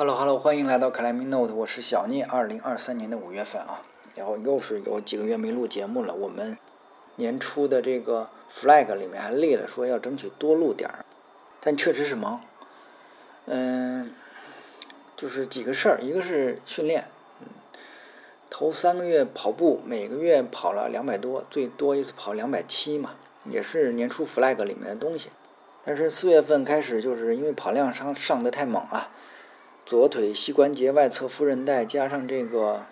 Hello Hello，欢迎来到 Climbing Note，我是小聂。二零二三年的五月份啊，然后又是有几个月没录节目了。我们年初的这个 flag 里面还立了说要争取多录点儿，但确实是忙。嗯，就是几个事儿，一个是训练，嗯，头三个月跑步，每个月跑了两百多，最多一次跑两百七嘛，也是年初 flag 里面的东西。但是四月份开始，就是因为跑量上上的太猛了，左腿膝关节外侧副韧带加上这个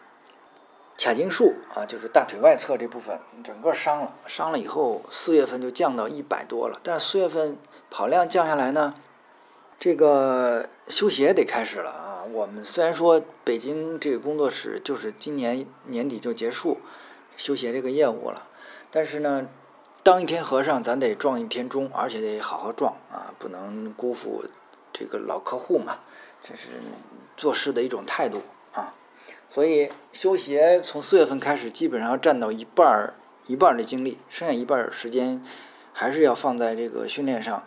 髂胫束啊，就是大腿外侧这部分整个伤了。伤了以后，四月份就降到一百多了。但是四月份跑量降下来呢，这个修鞋得开始了啊。我们虽然说北京这个工作室就是今年年底就结束修鞋这个业务了，但是呢。当一天和尚，咱得撞一天钟，而且得好好撞啊，不能辜负这个老客户嘛，这是做事的一种态度啊。所以修鞋从四月份开始，基本上占到一半儿一半儿的精力，剩下一半儿时间还是要放在这个训练上。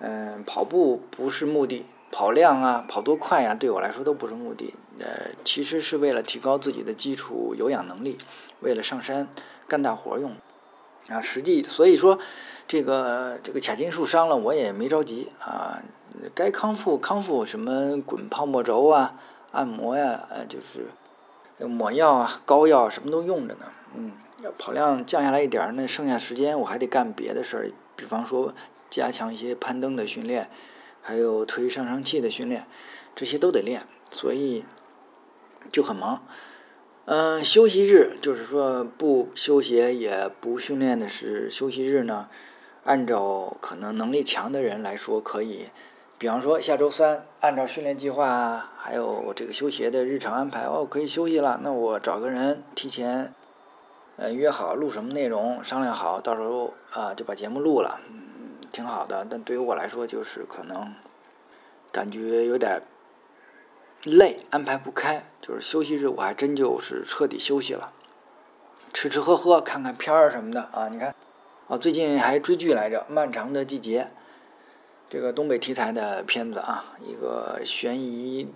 嗯，跑步不是目的，跑量啊，跑多快呀，对我来说都不是目的。呃，其实是为了提高自己的基础有氧能力，为了上山干大活用。啊，实际所以说，这个这个髂胫束伤了，我也没着急啊。该康复康复，什么滚泡沫轴啊、按摩呀，呃，就是抹药啊、膏药什么都用着呢。嗯，跑量降下来一点儿，那剩下时间我还得干别的事儿，比方说加强一些攀登的训练，还有推上升器的训练，这些都得练，所以就很忙。嗯，休息日就是说不休息也不训练的是休息日呢。按照可能能力强的人来说，可以，比方说下周三按照训练计划还有这个休息的日常安排哦，可以休息了。那我找个人提前呃约好录什么内容，商量好，到时候啊就把节目录了，嗯，挺好的。但对于我来说，就是可能感觉有点。累，安排不开，就是休息日，我还真就是彻底休息了，吃吃喝喝，看看片儿什么的啊。你看，啊，最近还追剧来着，《漫长的季节》，这个东北题材的片子啊，一个悬疑，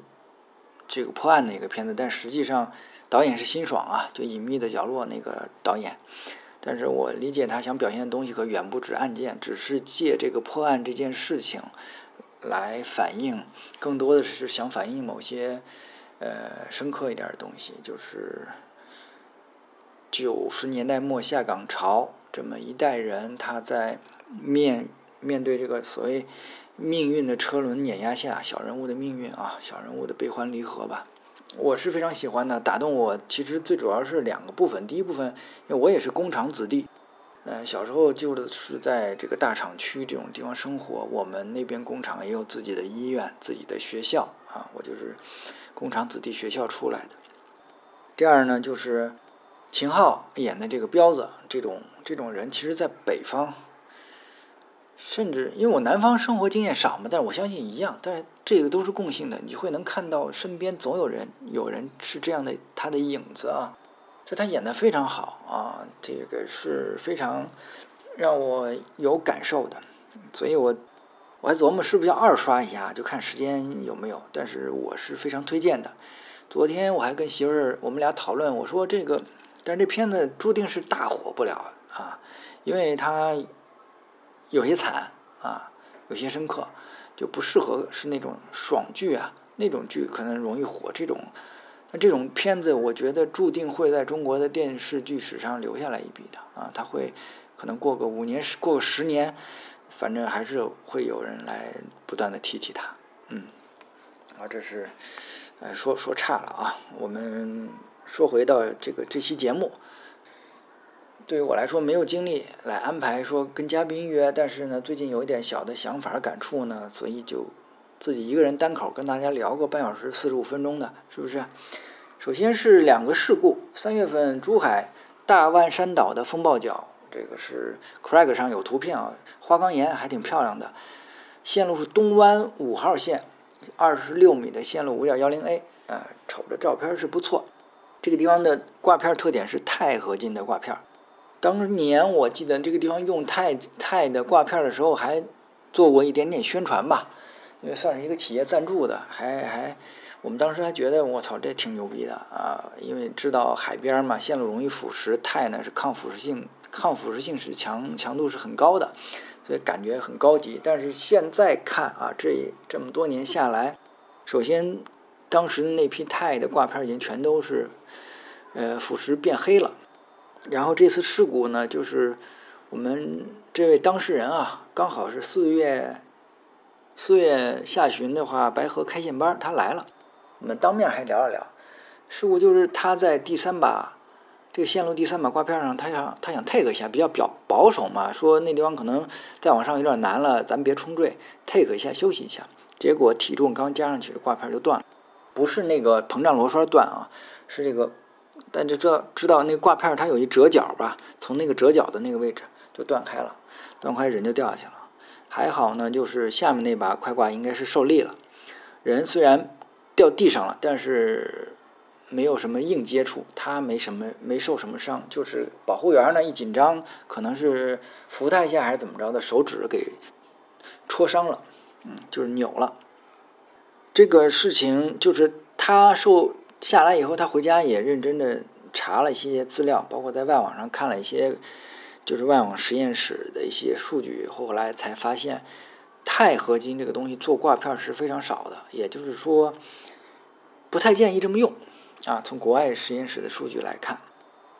这个破案的一个片子，但实际上导演是辛爽啊，就《隐秘的角落》那个导演。但是我理解他想表现的东西可远不止案件，只是借这个破案这件事情。来反映，更多的是想反映某些，呃，深刻一点的东西，就是九十年代末下岗潮这么一代人，他在面面对这个所谓命运的车轮碾压下，小人物的命运啊，小人物的悲欢离合吧，我是非常喜欢的。打动我其实最主要是两个部分，第一部分，因为我也是工厂子弟。嗯，小时候就是在这个大厂区这种地方生活，我们那边工厂也有自己的医院、自己的学校啊，我就是工厂子弟学校出来的。第二呢，就是秦昊演的这个彪子这种这种人，其实在北方，甚至因为我南方生活经验少嘛，但是我相信一样，但是这个都是共性的，你会能看到身边总有人有人是这样的他的影子啊。这他演的非常好啊，这个是非常让我有感受的，所以我我还琢磨是不是要二刷一下，就看时间有没有。但是我是非常推荐的。昨天我还跟媳妇儿我们俩讨论，我说这个，但是这片子注定是大火不了啊，因为它有些惨啊，有些深刻，就不适合是那种爽剧啊，那种剧可能容易火这种。那这种片子，我觉得注定会在中国的电视剧史上留下来一笔的啊！他会可能过个五年、十过个十年，反正还是会有人来不断的提起他。嗯，啊，这是呃说说差了啊！我们说回到这个这期节目，对于我来说没有精力来安排说跟嘉宾约，但是呢，最近有一点小的想法感触呢，所以就。自己一个人单口跟大家聊个半小时四十五分钟的，是不是？首先是两个事故，三月份珠海大万山岛的风暴角，这个是 Craig 上有图片啊，花岗岩还挺漂亮的。线路是东湾五号线，二十六米的线路五点幺零 A，啊，瞅着照片是不错。这个地方的挂片特点是钛合金的挂片。当年我记得这个地方用钛钛的挂片的时候，还做过一点点宣传吧。因为算是一个企业赞助的，还还我们当时还觉得我操这挺牛逼的啊，因为知道海边嘛，线路容易腐蚀，钛呢是抗腐蚀性抗腐蚀性是强强度是很高的，所以感觉很高级。但是现在看啊，这这么多年下来，首先当时的那批钛的挂片已经全都是呃腐蚀变黑了，然后这次事故呢，就是我们这位当事人啊，刚好是四月四月下旬的话，白河开线班他来了。我们当面还聊了聊，事故就是他在第三把这个线路第三把挂片上，他想他想 take 一下，比较表保守嘛，说那地方可能再往上有点难了，咱别冲坠，take 一下休息一下。结果体重刚加上去，挂片就断了，不是那个膨胀螺栓断啊，是这个，但就知道知道那挂片它有一折角吧，从那个折角的那个位置就断开了，断开人就掉下去了。还好呢，就是下面那把快挂应该是受力了，人虽然。掉地上了，但是没有什么硬接触，他没什么没受什么伤，就是保护员呢一紧张，可能是扶他一下还是怎么着的，手指给戳伤了，嗯，就是扭了。这个事情就是他受下来以后，他回家也认真的查了一些资料，包括在外网上看了一些，就是外网实验室的一些数据，后来才发现。钛合金这个东西做挂片是非常少的，也就是说，不太建议这么用啊。从国外实验室的数据来看，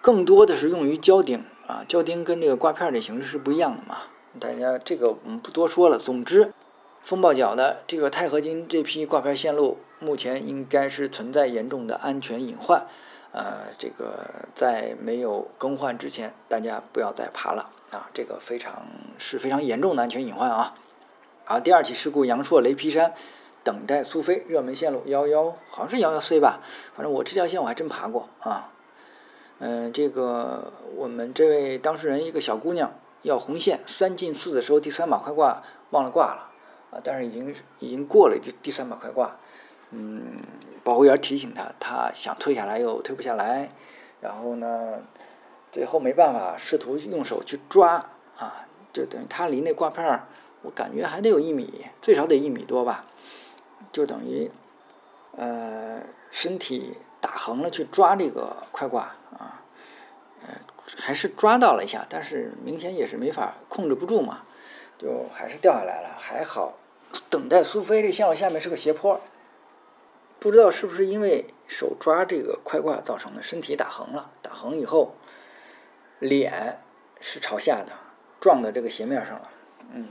更多的是用于胶钉啊，胶钉跟这个挂片的形式是不一样的嘛。大家这个我们不多说了。总之，风暴角的这个钛合金这批挂片线路，目前应该是存在严重的安全隐患。呃，这个在没有更换之前，大家不要再爬了啊，这个非常是非常严重的安全隐患啊。好，第二起事故，阳朔雷劈山，等待苏菲热门线路幺幺，好像是幺幺 C 吧，反正我这条线我还真爬过啊。嗯，这个我们这位当事人一个小姑娘要红线，三进四的时候第三把快挂忘了挂了啊，但是已经已经过了第第三把快挂，嗯，保护员提醒她，她想退下来又退不下来，然后呢，最后没办法，试图用手去抓啊，就等于她离那挂片儿。我感觉还得有一米，最少得一米多吧，就等于，呃，身体打横了去抓这个快挂啊，呃，还是抓到了一下，但是明显也是没法控制不住嘛，就还是掉下来了。还好，等待苏菲这线路下面是个斜坡，不知道是不是因为手抓这个快挂造成的，身体打横了，打横以后，脸是朝下的，撞到这个斜面上了，嗯。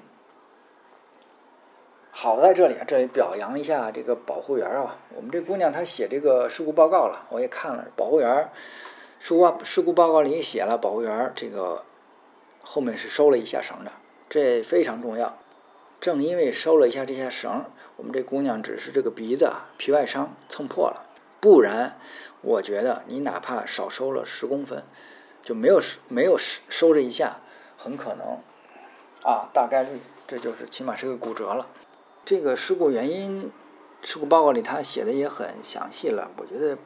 好在这里，这里表扬一下这个保护员啊！我们这姑娘她写这个事故报告了，我也看了。保护员事故事故报告里写了，保护员这个后面是收了一下绳的，这非常重要。正因为收了一下这些绳，我们这姑娘只是这个鼻子皮外伤蹭破了，不然我觉得你哪怕少收了十公分，就没有没有收收这一下，很可能啊，大概率这就是起码是个骨折了。这个事故原因，事故报告里他写的也很详细了，我觉得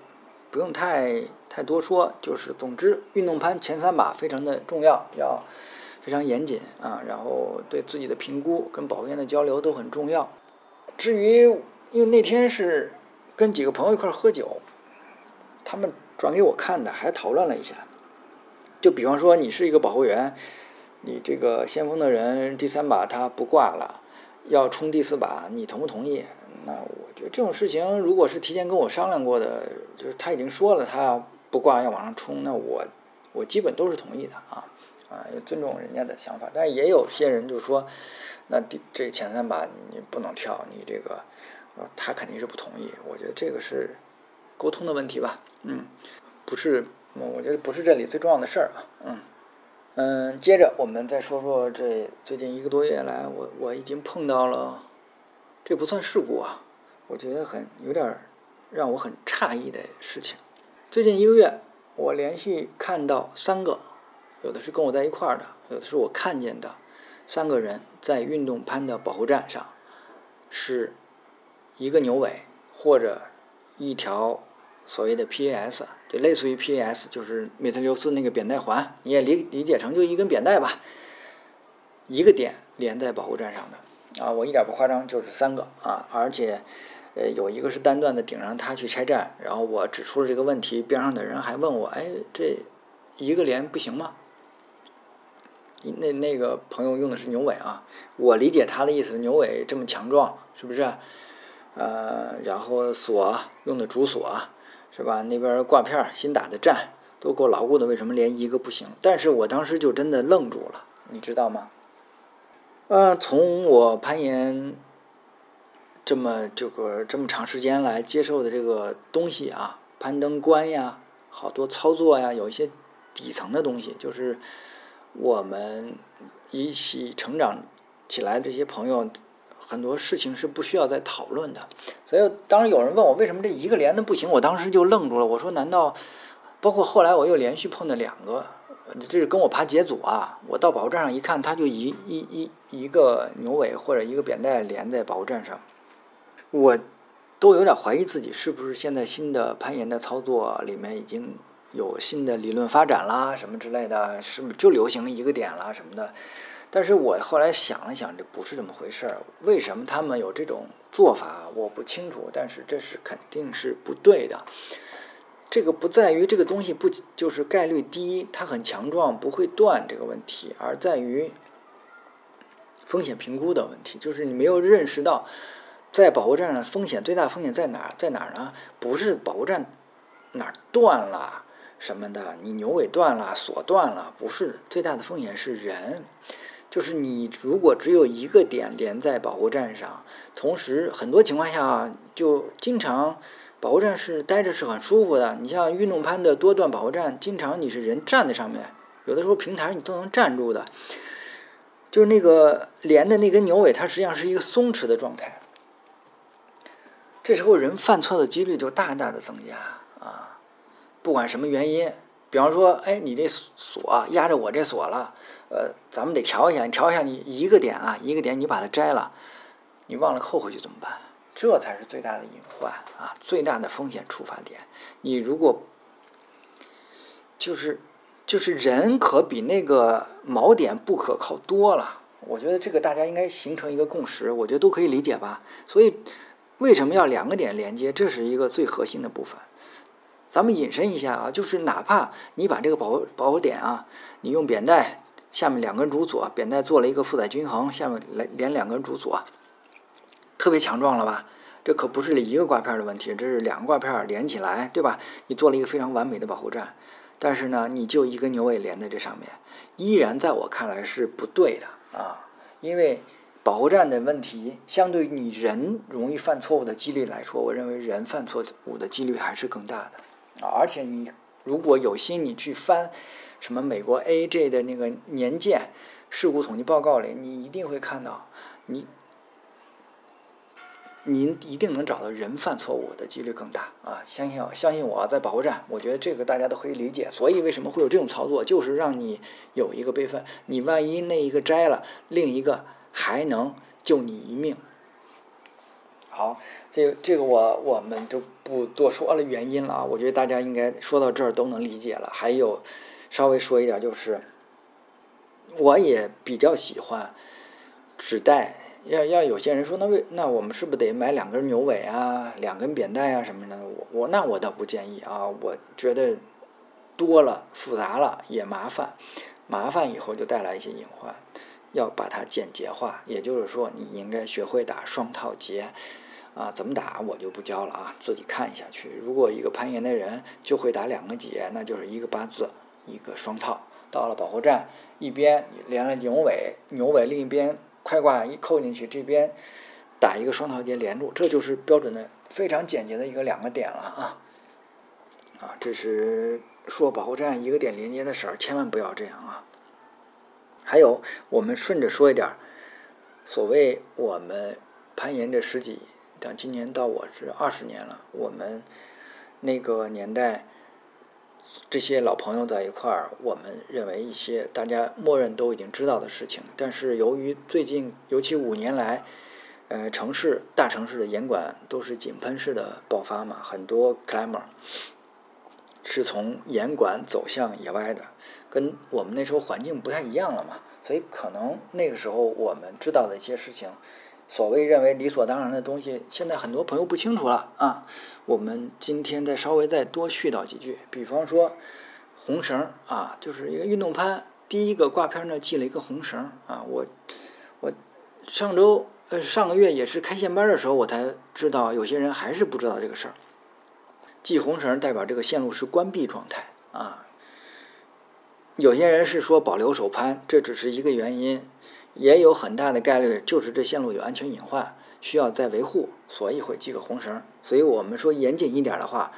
不用太太多说。就是总之，运动攀前三把非常的重要，要非常严谨啊。然后对自己的评估跟保护员的交流都很重要。至于因为那天是跟几个朋友一块喝酒，他们转给我看的，还讨论了一下。就比方说，你是一个保护员，你这个先锋的人第三把他不挂了。要冲第四把，你同不同意？那我觉得这种事情，如果是提前跟我商量过的，就是他已经说了他不挂要往上冲，那我我基本都是同意的啊啊，也尊重人家的想法。但是也有些人就说，那第这前三把你不能跳，你这个他肯定是不同意。我觉得这个是沟通的问题吧，嗯，不是，我觉得不是这里最重要的事儿啊，嗯。嗯，接着我们再说说这最近一个多月来，我我已经碰到了，这不算事故啊，我觉得很有点让我很诧异的事情。最近一个月，我连续看到三个，有的是跟我在一块儿的，有的是我看见的，三个人在运动攀的保护站上，是一个牛尾或者一条。所谓的 PAS 就类似于 PS，就是美特留斯那个扁带环，你也理理解成就一根扁带吧，一个点连在保护站上的，啊，我一点不夸张，就是三个啊，而且呃有一个是单段的顶上他去拆站，然后我指出了这个问题，边上的人还问我，哎，这一个连不行吗？那那个朋友用的是牛尾啊，我理解他的意思，牛尾这么强壮，是不是？呃，然后锁用的主锁，是吧？那边挂片新打的站都够牢固的，为什么连一个不行？但是我当时就真的愣住了，你知道吗？呃，从我攀岩这么这个这么长时间来接受的这个东西啊，攀登观呀，好多操作呀，有一些底层的东西，就是。我们一起成长起来这些朋友，很多事情是不需要再讨论的。所以，当时有人问我为什么这一个连的不行，我当时就愣住了。我说：难道包括后来我又连续碰到两个，这是跟我爬解组啊？我到保护站上一看，他就一一一一个牛尾或者一个扁带连在保护站上，我都有点怀疑自己是不是现在新的攀岩的操作里面已经。有新的理论发展啦，什么之类的，是就流行一个点啦什么的。但是我后来想了想，这不是这么回事儿。为什么他们有这种做法，我不清楚。但是这是肯定是不对的。这个不在于这个东西不就是概率低，它很强壮不会断这个问题，而在于风险评估的问题。就是你没有认识到，在保护站上风险最大风险在哪儿？在哪儿呢？不是保护站哪儿断了。什么的，你牛尾断了，锁断了，不是最大的风险是人，就是你如果只有一个点连在保护站上，同时很多情况下就经常保护站是待着是很舒服的。你像运动攀的多段保护站，经常你是人站在上面，有的时候平台你都能站住的，就是那个连的那根牛尾，它实际上是一个松弛的状态，这时候人犯错的几率就大大的增加啊。不管什么原因，比方说，哎，你这锁压着我这锁了，呃，咱们得调一下。你调一下，你一个点啊，一个点，你把它摘了，你忘了扣回去怎么办？这才是最大的隐患啊，最大的风险出发点。你如果就是就是人可比那个锚点不可靠多了。我觉得这个大家应该形成一个共识，我觉得都可以理解吧。所以为什么要两个点连接？这是一个最核心的部分。咱们引申一下啊，就是哪怕你把这个保保护点啊，你用扁带下面两根主锁，扁带做了一个负载均衡，下面来连两根主锁，特别强壮了吧？这可不是一个挂片的问题，这是两个挂片连起来，对吧？你做了一个非常完美的保护站，但是呢，你就一根牛尾连在这上面，依然在我看来是不对的啊，因为保护站的问题，相对于你人容易犯错误的几率来说，我认为人犯错误的几率还是更大的。而且你如果有心，你去翻什么美国 AJ 的那个年鉴事故统计报告里，你一定会看到，你您一定能找到人犯错误的几率更大啊！相信我，相信我在保护站，我觉得这个大家都可以理解。所以为什么会有这种操作，就是让你有一个备份，你万一那一个摘了，另一个还能救你一命。好，这这个我我们就不多说了原因了啊，我觉得大家应该说到这儿都能理解了。还有，稍微说一点就是，我也比较喜欢纸带。要要有些人说，那为那我们是不是得买两根牛尾啊，两根扁带啊什么的？我我那我倒不建议啊，我觉得多了复杂了也麻烦，麻烦以后就带来一些隐患。要把它简洁化，也就是说，你应该学会打双套结，啊，怎么打我就不教了啊，自己看一下去。如果一个攀岩的人就会打两个结，那就是一个八字，一个双套。到了保护站，一边连了牛尾，牛尾另一边快挂一扣进去，这边打一个双套结连住，这就是标准的非常简洁的一个两个点了啊。啊，这是说保护站一个点连接的事儿，千万不要这样啊。还有，我们顺着说一点，所谓我们攀岩这十几，但今年到我是二十年了。我们那个年代，这些老朋友在一块儿，我们认为一些大家默认都已经知道的事情。但是由于最近，尤其五年来，呃，城市大城市的严管都是井喷式的爆发嘛，很多 climber，是从严管走向野外的，跟我们那时候环境不太一样了嘛，所以可能那个时候我们知道的一些事情，所谓认为理所当然的东西，现在很多朋友不清楚了啊。我们今天再稍微再多絮叨几句，比方说红绳啊，就是一个运动攀，第一个挂片呢系了一个红绳啊，我我上周呃上个月也是开线班的时候，我才知道有些人还是不知道这个事儿。系红绳代表这个线路是关闭状态啊。有些人是说保留手攀，这只是一个原因，也有很大的概率就是这线路有安全隐患，需要再维护，所以会系个红绳。所以我们说严谨一点的话，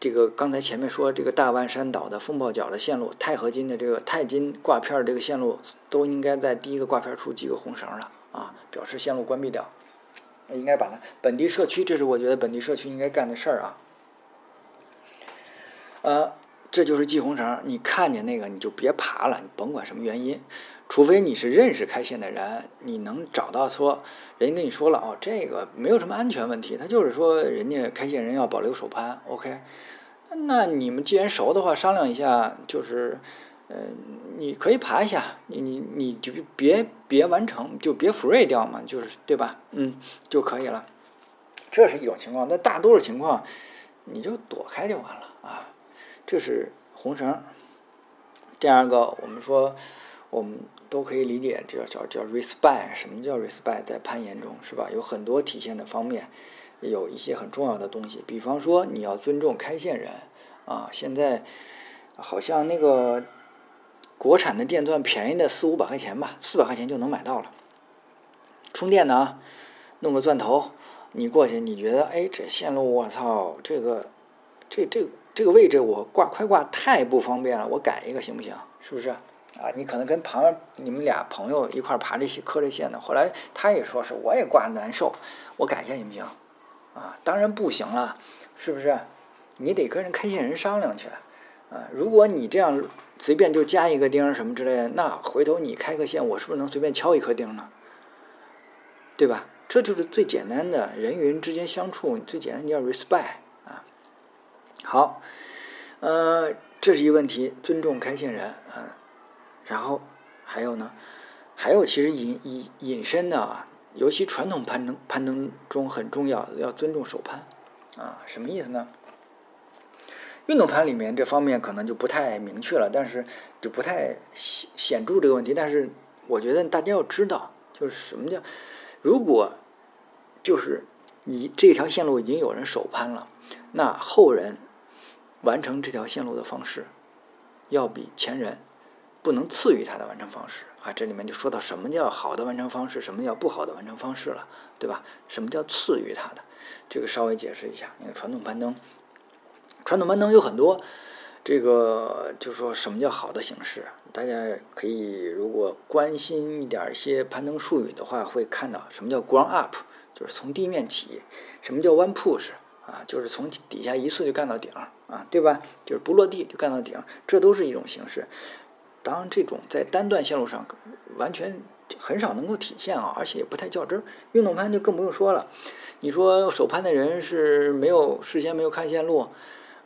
这个刚才前面说这个大万山岛的风暴角的线路，钛合金的这个钛金挂片这个线路，都应该在第一个挂片处系个红绳了啊，表示线路关闭掉。应该把它本地社区，这是我觉得本地社区应该干的事儿啊。呃，这就是系红绳。你看见那个，你就别爬了。你甭管什么原因，除非你是认识开线的人，你能找到说，人家跟你说了哦，这个没有什么安全问题，他就是说人家开线人要保留手攀，OK。那你们既然熟的话，商量一下，就是，呃，你可以爬一下，你你你就别别完成，就别 free 掉嘛，就是对吧？嗯，就可以了。这是一种情况，但大多数情况，你就躲开就完了啊。这是红绳。第二个，我们说，我们都可以理解，叫叫叫 respect。什么叫 respect？在攀岩中，是吧？有很多体现的方面，有一些很重要的东西。比方说，你要尊重开线人啊。现在好像那个国产的电钻便宜的四五百块钱吧，四百块钱就能买到了。充电呢，弄个钻头，你过去，你觉得，哎，这线路，我操，这个，这这。这个位置我挂快挂太不方便了，我改一个行不行？是不是？啊，你可能跟旁边你们俩朋友一块爬这些磕这线的，后来他也说是我也挂难受，我改一下行不行？啊，当然不行了，是不是？你得跟人开线人商量去。啊，如果你这样随便就加一个钉什么之类的，那回头你开个线，我是不是能随便敲一颗钉呢？对吧？这就是最简单的人与人之间相处，最简单你要 respect 啊。好，呃，这是一个问题，尊重开线人，嗯，然后还有呢，还有其实引引引申的啊，尤其传统攀登攀登中很重要，要尊重手攀，啊，什么意思呢？运动攀里面这方面可能就不太明确了，但是就不太显显著这个问题，但是我觉得大家要知道，就是什么叫，如果就是你这条线路已经有人手攀了，那后人。完成这条线路的方式，要比前人不能次于他的完成方式啊！这里面就说到什么叫好的完成方式，什么叫不好的完成方式了，对吧？什么叫次于他的？这个稍微解释一下。那个传统攀登，传统攀登有很多，这个就是说什么叫好的形式？大家可以如果关心一点一些攀登术语的话，会看到什么叫 ground up，就是从地面起；什么叫 one push。啊，就是从底下一次就干到顶啊，对吧？就是不落地就干到顶，这都是一种形式。当然这种在单段线路上完全很少能够体现啊，而且也不太较真儿。运动攀就更不用说了。你说手攀的人是没有事先没有看线路，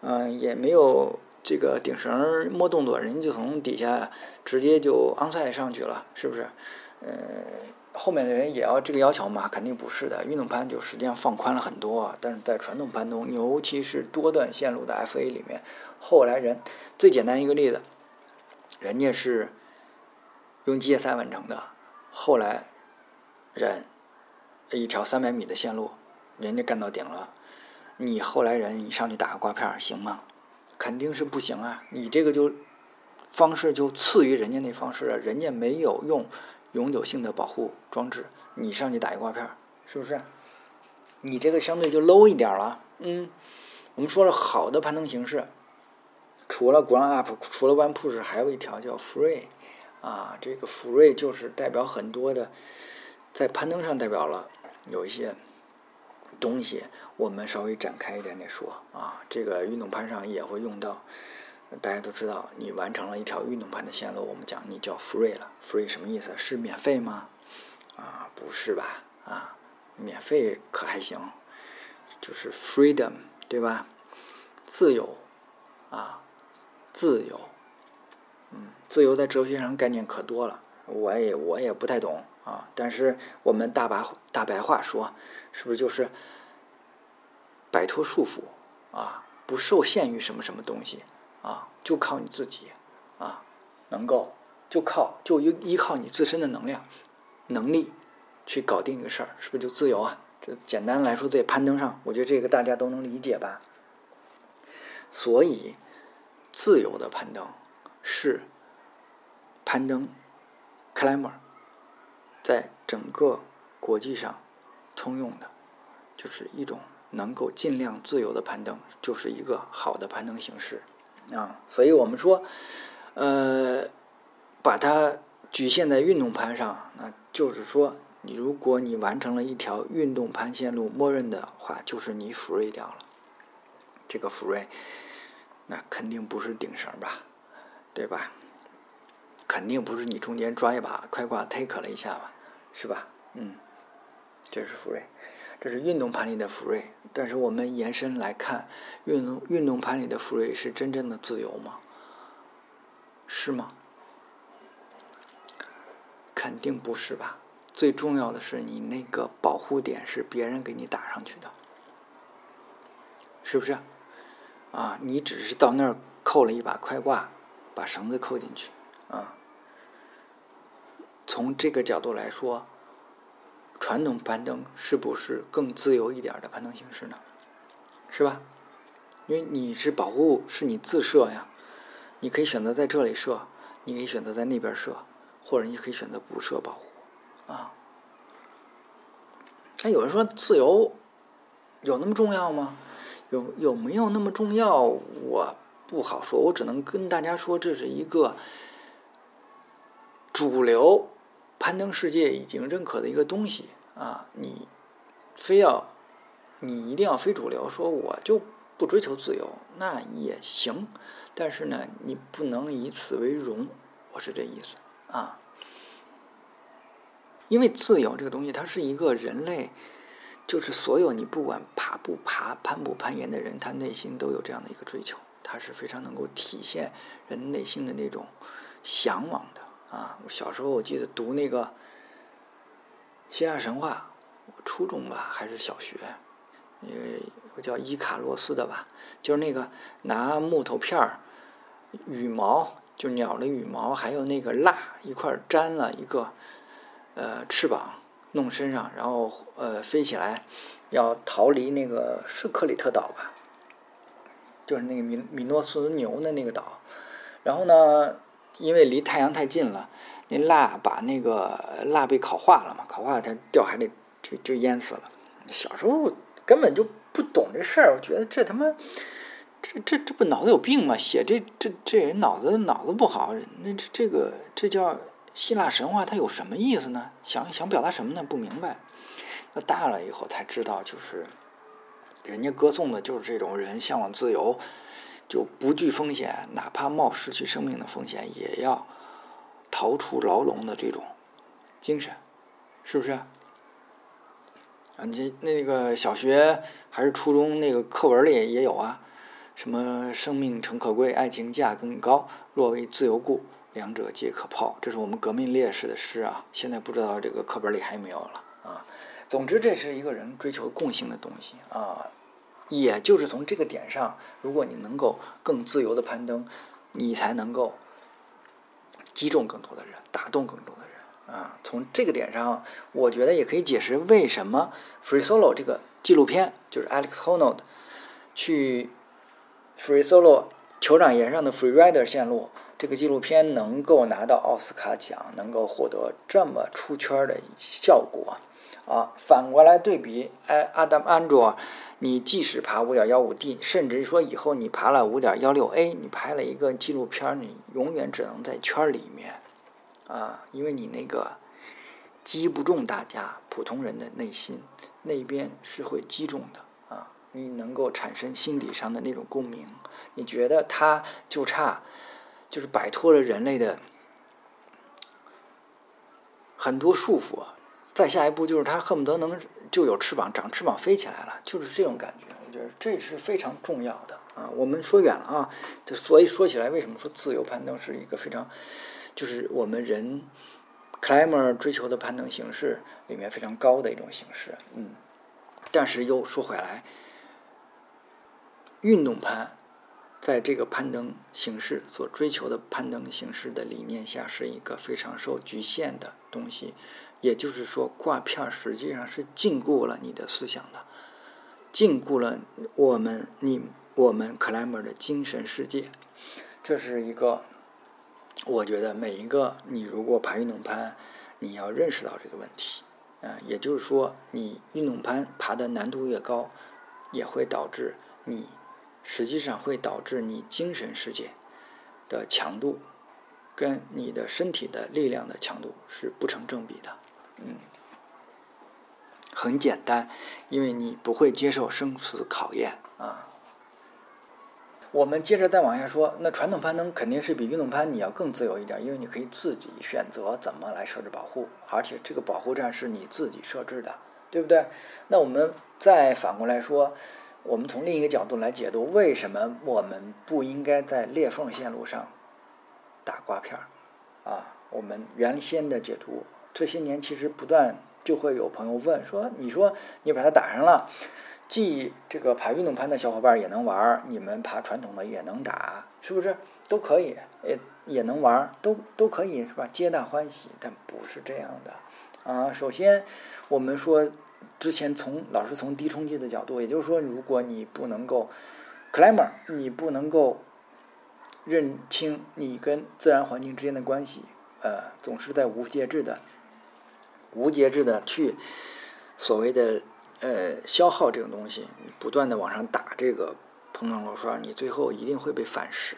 嗯，也没有这个顶绳摸动作，人家就从底下直接就昂赛上去了，是不是？嗯。后面的人也要这个要求吗？肯定不是的。运动攀就实际上放宽了很多，但是在传统攀登，尤其是多段线路的 FA 里面，后来人最简单一个例子，人家是用机械赛完成的，后来人一条三百米的线路，人家干到顶了，你后来人你上去打个挂片行吗？肯定是不行啊！你这个就方式就次于人家那方式了，人家没有用。永久性的保护装置，你上去打一挂片，是不是？你这个相对就 low 一点了。嗯，我们说了好的攀登形式，除了 ground up，除了 one push，还有一条叫 free。啊，这个 free 就是代表很多的，在攀登上代表了有一些东西，我们稍微展开一点点说啊，这个运动攀上也会用到。大家都知道，你完成了一条运动攀的线路，我们讲你叫 free 了。free 什么意思？是免费吗？啊，不是吧？啊，免费可还行，就是 freedom，对吧？自由啊，自由，嗯，自由在哲学上概念可多了，我也我也不太懂啊。但是我们大白大白话说，是不是就是摆脱束缚啊，不受限于什么什么东西啊，就靠你自己啊，能够就靠就依依靠你自身的能量能力去搞定一个事儿，是不是就自由啊？这简单来说，在攀登上，我觉得这个大家都能理解吧。所以，自由的攀登是攀登 climber 在整个国际上通用的，就是一种能够尽量自由的攀登，就是一个好的攀登形式啊。所以我们说，呃，把它局限在运动攀上，那就是说。你如果你完成了一条运动攀线路，默认的话就是你 free 掉了。这个 free，那肯定不是顶绳吧，对吧？肯定不是你中间抓一把快挂 take 了一下吧，是吧？嗯，这是福瑞这是运动盘里的福瑞。但是我们延伸来看，运动运动盘里的福瑞是真正的自由吗？是吗？肯定不是吧。最重要的是，你那个保护点是别人给你打上去的，是不是？啊，你只是到那儿扣了一把快挂，把绳子扣进去，啊。从这个角度来说，传统攀登是不是更自由一点的攀登形式呢？是吧？因为你是保护，是你自设呀，你可以选择在这里设，你可以选择在那边设，或者你可以选择不设保护。啊，那有人说自由有那么重要吗？有有没有那么重要？我不好说，我只能跟大家说，这是一个主流攀登世界已经认可的一个东西啊。你非要你一定要非主流，说我就不追求自由，那也行。但是呢，你不能以此为荣，我是这意思啊。因为自由这个东西，它是一个人类，就是所有你不管爬不爬、攀不攀岩的人，他内心都有这样的一个追求，他是非常能够体现人内心的那种向往的啊！我小时候我记得读那个希腊神话，我初中吧还是小学，呃，我叫伊卡洛斯的吧，就是那个拿木头片儿、羽毛，就鸟的羽毛，还有那个蜡一块粘了一个。呃，翅膀弄身上，然后呃飞起来，要逃离那个是克里特岛吧？就是那个米米诺斯牛的那个岛。然后呢，因为离太阳太近了，那蜡把那个蜡被烤化了嘛，烤化了它掉海里就就淹死了。小时候根本就不懂这事儿，我觉得这他妈这这这不脑子有病吗？写这这这人脑子脑子不好，那这这个这叫。希腊神话它有什么意思呢？想想表达什么呢？不明白。那大了以后才知道，就是人家歌颂的就是这种人向往自由，就不惧风险，哪怕冒失去生命的风险，也要逃出牢笼的这种精神，是不是？啊，你那个小学还是初中那个课文里也有啊，什么生命诚可贵，爱情价更高，若为自由故。两者皆可抛，这是我们革命烈士的诗啊！现在不知道这个课本里还有没有了啊。总之，这是一个人追求共性的东西啊。也就是从这个点上，如果你能够更自由的攀登，你才能够击中更多的人，打动更多的人啊。从这个点上，我觉得也可以解释为什么《Free Solo》这个纪录片，就是 Alex Honnold 去 Free Solo 酋长岩上的 Free Rider 线路。这个纪录片能够拿到奥斯卡奖，能够获得这么出圈的效果，啊，反过来对比，哎，阿达安卓，你即使爬五点幺五 D，甚至说以后你爬了五点幺六 A，你拍了一个纪录片，你永远只能在圈里面，啊，因为你那个击不中大家普通人的内心，那边是会击中的，啊，你能够产生心理上的那种共鸣，你觉得他就差。就是摆脱了人类的很多束缚，再下一步就是他恨不得能就有翅膀，长翅膀飞起来了，就是这种感觉。我觉得这是非常重要的。啊。我们说远了啊，就所以说起来，为什么说自由攀登是一个非常，就是我们人 climber 追求的攀登形式里面非常高的一种形式，嗯。但是又说回来，运动攀在这个攀登形式所追求的攀登形式的理念下，是一个非常受局限的东西。也就是说，挂片实际上是禁锢了你的思想的，禁锢了我们你我们 climber 的精神世界。这是一个，我觉得每一个你如果爬运动攀，你要认识到这个问题。嗯，也就是说，你运动攀爬的难度越高，也会导致你实际上会导致你精神世界的强度跟你的身体的力量的强度是不成正比的。嗯，很简单，因为你不会接受生死考验啊。我们接着再往下说，那传统攀登肯定是比运动攀你要更自由一点，因为你可以自己选择怎么来设置保护，而且这个保护站是你自己设置的，对不对？那我们再反过来说，我们从另一个角度来解读，为什么我们不应该在裂缝线路上打刮片儿啊？我们原先的解读。这些年其实不断就会有朋友问说：“你说你把它打上了，既这个爬运动攀的小伙伴也能玩，你们爬传统的也能打，是不是都可以？也也能玩，都都可以是吧？皆大欢喜。但不是这样的啊。首先，我们说之前从老师从低冲击的角度，也就是说，如果你不能够 climber，你不能够认清你跟自然环境之间的关系，呃，总是在无节制的。无节制的去所谓的呃消耗这种东西，不断的往上打这个膨胀螺栓，你最后一定会被反噬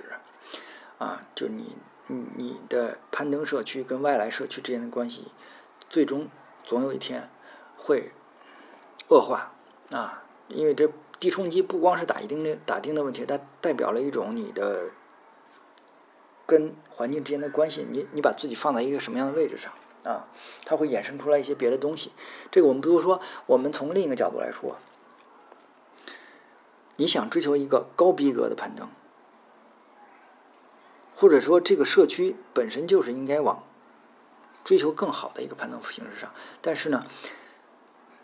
啊！就你你你的攀登社区跟外来社区之间的关系，最终总有一天会恶化啊！因为这低冲击不光是打一钉的打钉的问题，它代表了一种你的跟环境之间的关系，你你把自己放在一个什么样的位置上？啊，它会衍生出来一些别的东西，这个我们不多说。我们从另一个角度来说，你想追求一个高逼格的攀登，或者说这个社区本身就是应该往追求更好的一个攀登形式上，但是呢，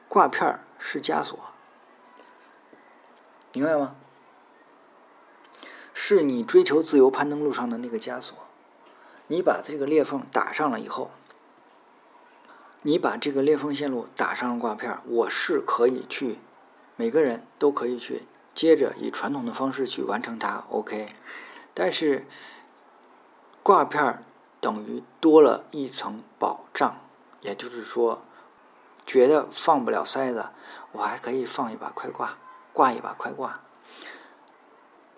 挂片是枷锁，明白吗？是你追求自由攀登路上的那个枷锁，你把这个裂缝打上了以后。你把这个裂缝线路打上了挂片，我是可以去，每个人都可以去，接着以传统的方式去完成它，OK。但是挂片等于多了一层保障，也就是说，觉得放不了塞子，我还可以放一把快挂，挂一把快挂。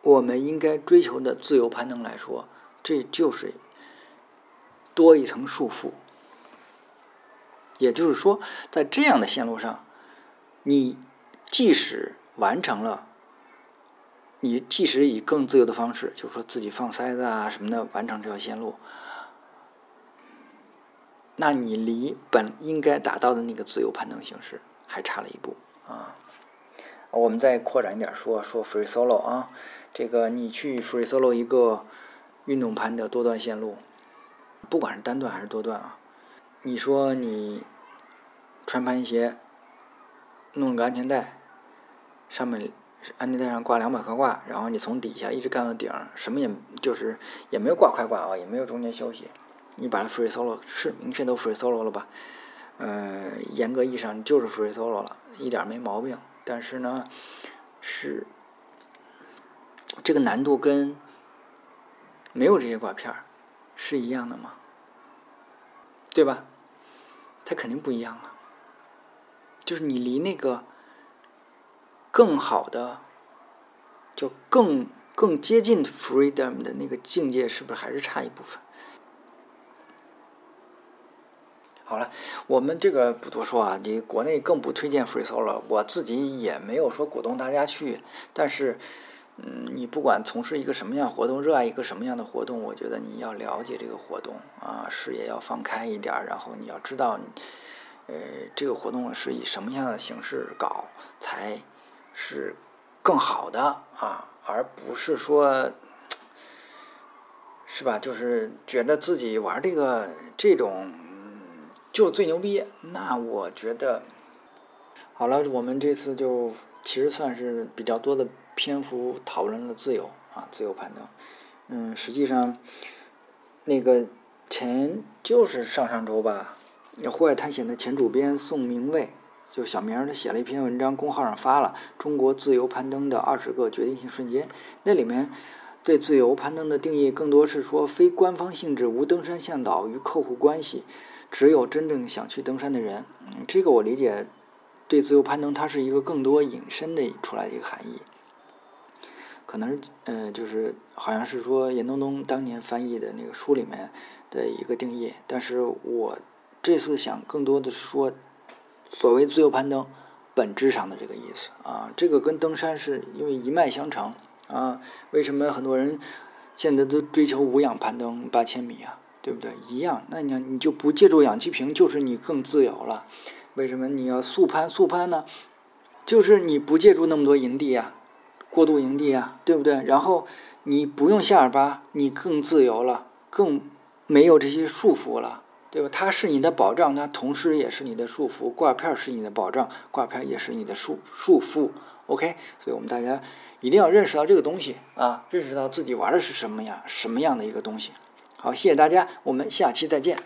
我们应该追求的自由攀登来说，这就是多一层束缚。也就是说，在这样的线路上，你即使完成了，你即使以更自由的方式，就是说自己放塞子啊什么的完成这条线路，那你离本应该达到的那个自由攀登形式还差了一步啊。我们再扩展一点说说 free solo 啊，这个你去 free solo 一个运动攀的多段线路，不管是单段还是多段啊，你说你。穿攀鞋，弄个安全带，上面安全带上挂两百块挂，然后你从底下一直干到顶，什么也就是也没有挂快挂啊，也没有中间休息，你把它 free solo 是明确都 free solo 了吧？呃，严格意义上就是 free solo 了，一点没毛病。但是呢，是这个难度跟没有这些挂片是一样的吗？对吧？它肯定不一样啊。就是你离那个更好的，就更更接近 freedom 的那个境界，是不是还是差一部分？好了，我们这个不多说啊，你国内更不推荐 free solo，我自己也没有说鼓动大家去。但是，嗯，你不管从事一个什么样活动，热爱一个什么样的活动，我觉得你要了解这个活动啊，视野要放开一点，然后你要知道。呃，这个活动是以什么样的形式搞才是更好的啊，而不是说，是吧？就是觉得自己玩这个这种就最牛逼。那我觉得，好了，我们这次就其实算是比较多的篇幅讨论了自由啊，自由攀登。嗯，实际上那个前就是上上周吧，户外探险的前主编宋明卫。就小明他写了一篇文章，公号上发了《中国自由攀登的二十个决定性瞬间》。那里面对自由攀登的定义更多是说非官方性质、无登山向导与客户关系，只有真正想去登山的人。这个我理解，对自由攀登它是一个更多引申的出来一个含义。可能是呃，就是好像是说严冬冬当年翻译的那个书里面的一个定义，但是我这次想更多的是说。所谓自由攀登，本质上的这个意思啊，这个跟登山是因为一脉相承啊。为什么很多人现在都追求无氧攀登八千米啊？对不对？一样，那你你就不借助氧气瓶，就是你更自由了。为什么你要速攀？速攀呢？就是你不借助那么多营地啊，过渡营地啊，对不对？然后你不用下尔巴，你更自由了，更没有这些束缚了。对吧？它是你的保障，它同时也是你的束缚。挂片是你的保障，挂片也是你的束束缚。OK，所以我们大家一定要认识到这个东西啊，认识到自己玩的是什么样什么样的一个东西。好，谢谢大家，我们下期再见。